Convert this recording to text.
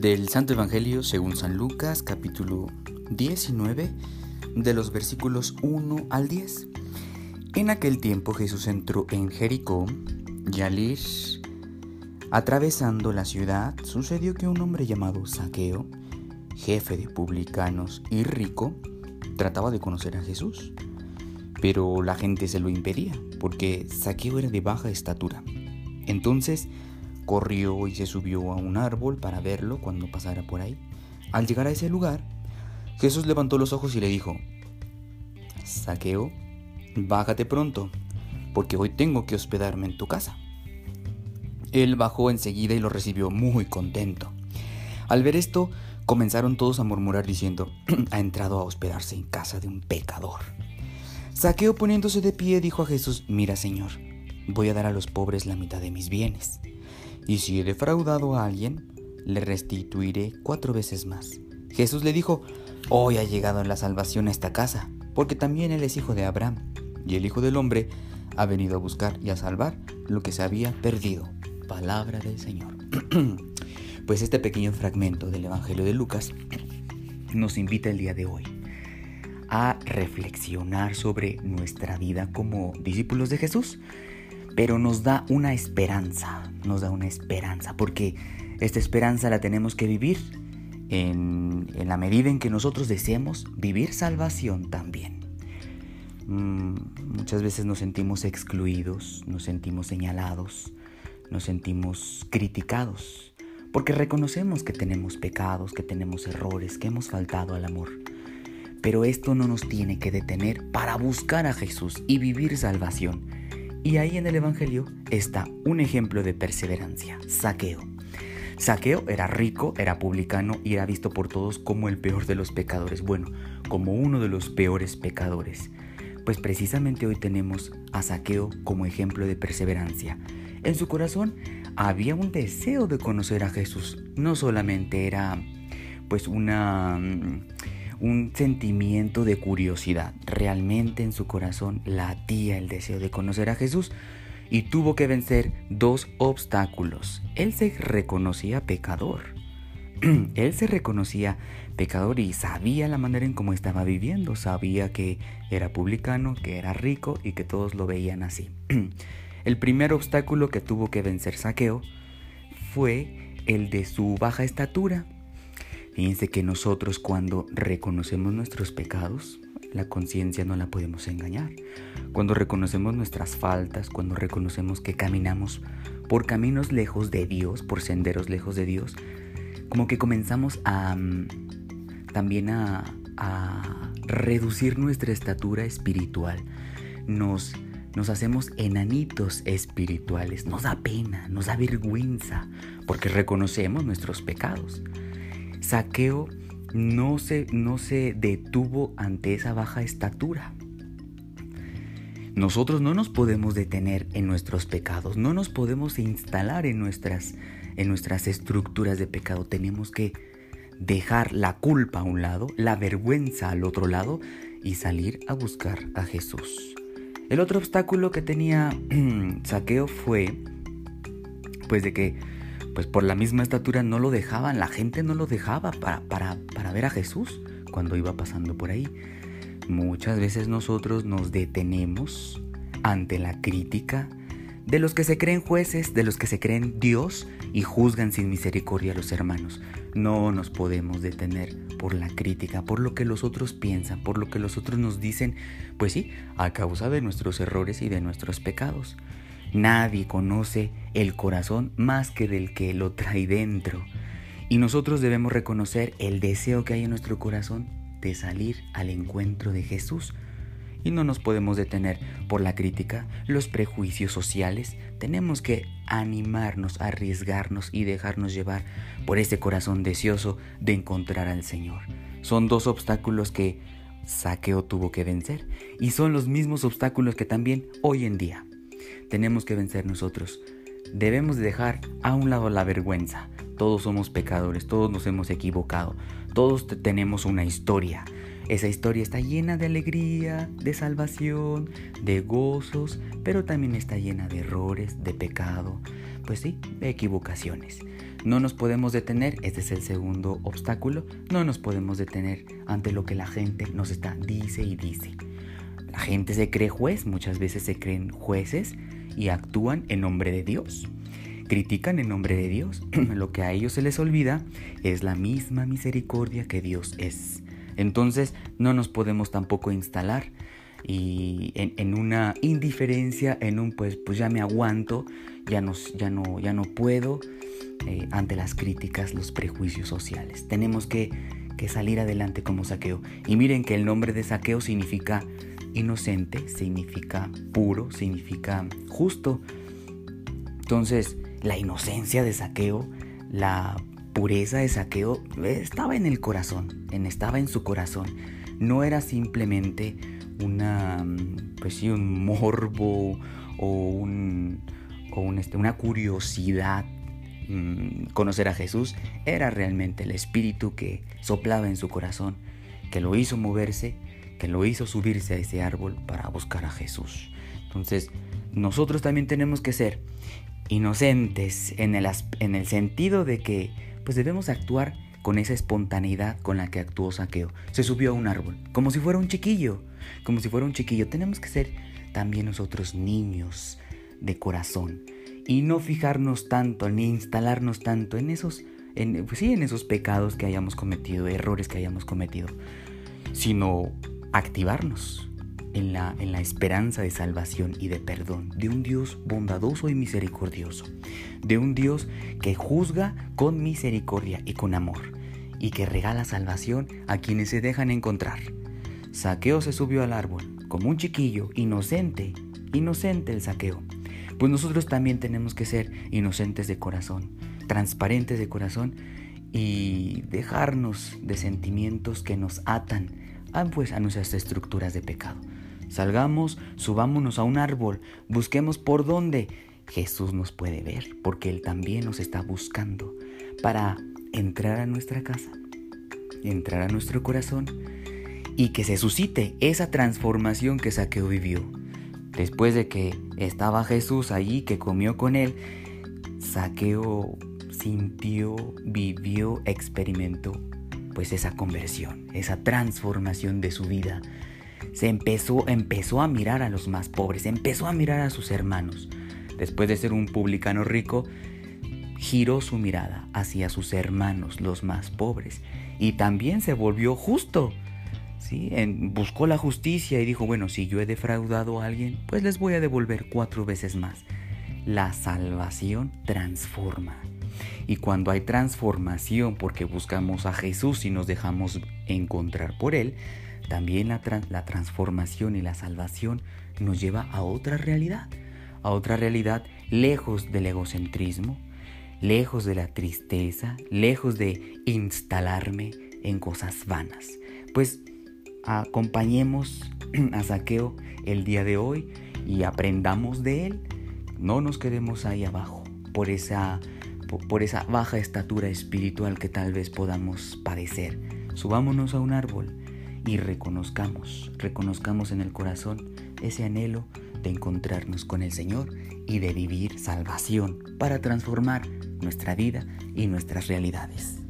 Del Santo Evangelio según San Lucas, capítulo 19, de los versículos 1 al 10. En aquel tiempo Jesús entró en Jericó y al ir atravesando la ciudad, sucedió que un hombre llamado Saqueo, jefe de publicanos y rico, trataba de conocer a Jesús. Pero la gente se lo impedía, porque Saqueo era de baja estatura. Entonces corrió y se subió a un árbol para verlo cuando pasara por ahí. Al llegar a ese lugar, Jesús levantó los ojos y le dijo, Saqueo, bájate pronto, porque hoy tengo que hospedarme en tu casa. Él bajó enseguida y lo recibió muy contento. Al ver esto, comenzaron todos a murmurar diciendo, ha entrado a hospedarse en casa de un pecador. Saqueo poniéndose de pie dijo a Jesús, mira Señor, voy a dar a los pobres la mitad de mis bienes, y si he defraudado a alguien, le restituiré cuatro veces más. Jesús le dijo, hoy ha llegado la salvación a esta casa, porque también él es hijo de Abraham, y el Hijo del Hombre ha venido a buscar y a salvar lo que se había perdido. Palabra del Señor. pues este pequeño fragmento del Evangelio de Lucas nos invita el día de hoy a reflexionar sobre nuestra vida como discípulos de Jesús, pero nos da una esperanza, nos da una esperanza, porque esta esperanza la tenemos que vivir en, la medida en que nosotros deseemos vivir salvación también. Mm, muchas veces nos sentimos excluidos, nos sentimos señalados, nos sentimos criticados, porque reconocemos que tenemos pecados, que tenemos errores, que hemos faltado al amor. Pero esto no nos tiene que detener para buscar a Jesús y vivir salvación. Y ahí en el Evangelio está un ejemplo de perseverancia, saqueo. Saqueo era rico, era publicano y era visto por todos como el peor de los pecadores, bueno, como uno de los peores pecadores. Pues precisamente hoy tenemos a Saqueo como ejemplo de perseverancia. En su corazón había un deseo de conocer a Jesús. No solamente era pues una mm, un sentimiento de curiosidad. Realmente en su corazón latía el deseo de conocer a Jesús y tuvo que vencer dos obstáculos. Él se reconocía pecador. Él se reconocía pecador y sabía la manera en cómo estaba viviendo. Sabía que era publicano, que era rico y que todos lo veían así. El primer obstáculo que tuvo que vencer Saqueo fue el de su baja estatura. Fíjense que nosotros cuando reconocemos nuestros pecados, la conciencia no la podemos engañar. Cuando reconocemos nuestras faltas, cuando reconocemos que caminamos por caminos lejos de Dios, por senderos lejos de Dios, como que comenzamos a mm, también a, reducir nuestra estatura espiritual. Nos nos hacemos enanitos espirituales, nos da pena, nos da vergüenza, porque reconocemos nuestros pecados. Saqueo no se, no se detuvo ante esa baja estatura. Nosotros no nos podemos detener en nuestros pecados, no nos podemos instalar en nuestras, en nuestras estructuras de pecado. Tenemos que dejar la culpa a un lado, la vergüenza al otro lado y salir a buscar a Jesús. El otro obstáculo que tenía Saqueo fue, pues de que, pues por la misma estatura no lo dejaban, la gente no lo dejaba para, para, para ver a Jesús cuando iba pasando por ahí. Muchas veces nosotros nos detenemos ante la crítica de los que se creen jueces, de los que se creen Dios y juzgan sin misericordia a los hermanos. No nos podemos detener por la crítica, por lo que los otros piensan, por lo que los otros nos dicen, pues sí, a causa de nuestros errores y de nuestros pecados. Nadie conoce el corazón más que del que lo trae dentro. Y nosotros debemos reconocer el deseo que hay en nuestro corazón de salir al encuentro de Jesús y no nos podemos detener por la crítica, los prejuicios sociales. Tenemos que animarnos, arriesgarnos y dejarnos llevar por ese corazón deseoso de encontrar al Señor. Son dos obstáculos que Saqueo tuvo que vencer y son los mismos obstáculos que también hoy en día tenemos que vencer nosotros. Debemos dejar a un lado la vergüenza. Todos somos pecadores, todos nos hemos equivocado, todos tenemos una historia esa historia está llena de alegría, de salvación, de gozos, pero también está llena de errores, de pecado, pues sí, de equivocaciones. No nos podemos detener, este es el segundo obstáculo, no nos podemos detener ante lo que la gente nos está dice y dice. La gente se cree juez, muchas veces se creen jueces y actúan en nombre de Dios. Critican en nombre de Dios. lo que a ellos se les olvida es la misma misericordia que Dios es. Entonces no nos podemos tampoco instalar y en, una indiferencia, en un pues, pues ya me aguanto, ya no, ya no, ya no puedo, eh, ante las críticas, los prejuicios sociales. Tenemos que, que salir adelante como saqueo. Y miren que el nombre de saqueo significa inocente, significa puro, significa justo. Entonces, la inocencia de saqueo, la pureza de saqueo estaba en el corazón, estaba en su corazón. No era simplemente una, pues sí, un morbo o, un, o este, una curiosidad mm, conocer a Jesús, era realmente el espíritu que soplaba en su corazón, que lo hizo moverse, que lo hizo subirse a ese árbol para buscar a Jesús. Entonces, nosotros también tenemos que ser inocentes en el, en el sentido de que pues debemos actuar con esa espontaneidad con la que actuó Saqueo. Se subió a un árbol, como si fuera un chiquillo, como si fuera un chiquillo. Tenemos que ser también nosotros niños de corazón y no fijarnos tanto ni instalarnos tanto en esos, en, pues sí, en esos pecados que hayamos cometido, errores que hayamos cometido, sino activarnos en la, en la esperanza de salvación y de perdón de un Dios bondadoso y misericordioso, de un Dios que juzga con misericordia y con amor, y que regala salvación a quienes se dejan encontrar. Saqueo se subió al árbol, como un chiquillo, inocente, inocente el saqueo. Pues nosotros también tenemos que ser inocentes de corazón, transparentes de corazón y dejarnos de sentimientos que nos atan pues, a nuestras estructuras de pecado. Salgamos, subámonos a un árbol, busquemos por dónde. Jesús nos puede ver porque Él también nos está buscando para entrar a nuestra casa, entrar a nuestro corazón y que se suscite esa transformación que Saqueo vivió. Después de que estaba Jesús allí, que comió con Él, Saqueo sintió, vivió, experimentó pues esa conversión, esa transformación de su vida se empezó, empezó a mirar a los más pobres, empezó a mirar a sus hermanos. Después de ser un publicano rico, giró su mirada hacia sus hermanos, los más pobres, y también se volvió justo. ¿sí? buscó la justicia y dijo, bueno, si yo he defraudado a alguien, pues les voy a devolver cuatro veces más. La salvación transforma. Y cuando hay transformación porque buscamos a Jesús y nos dejamos encontrar por Él, también la, transformación y la salvación nos lleva a otra realidad, a otra realidad lejos del egocentrismo, lejos de la tristeza, lejos de instalarme en cosas vanas. Pues acompañemos a Saqueo el día de hoy y aprendamos de él. No nos quedemos ahí abajo por esa, por esa baja estatura espiritual que tal vez podamos padecer. Subámonos a un árbol y reconozcamos, reconozcamos en el corazón ese anhelo de encontrarnos con el Señor y de vivir salvación para transformar nuestra vida y nuestras realidades.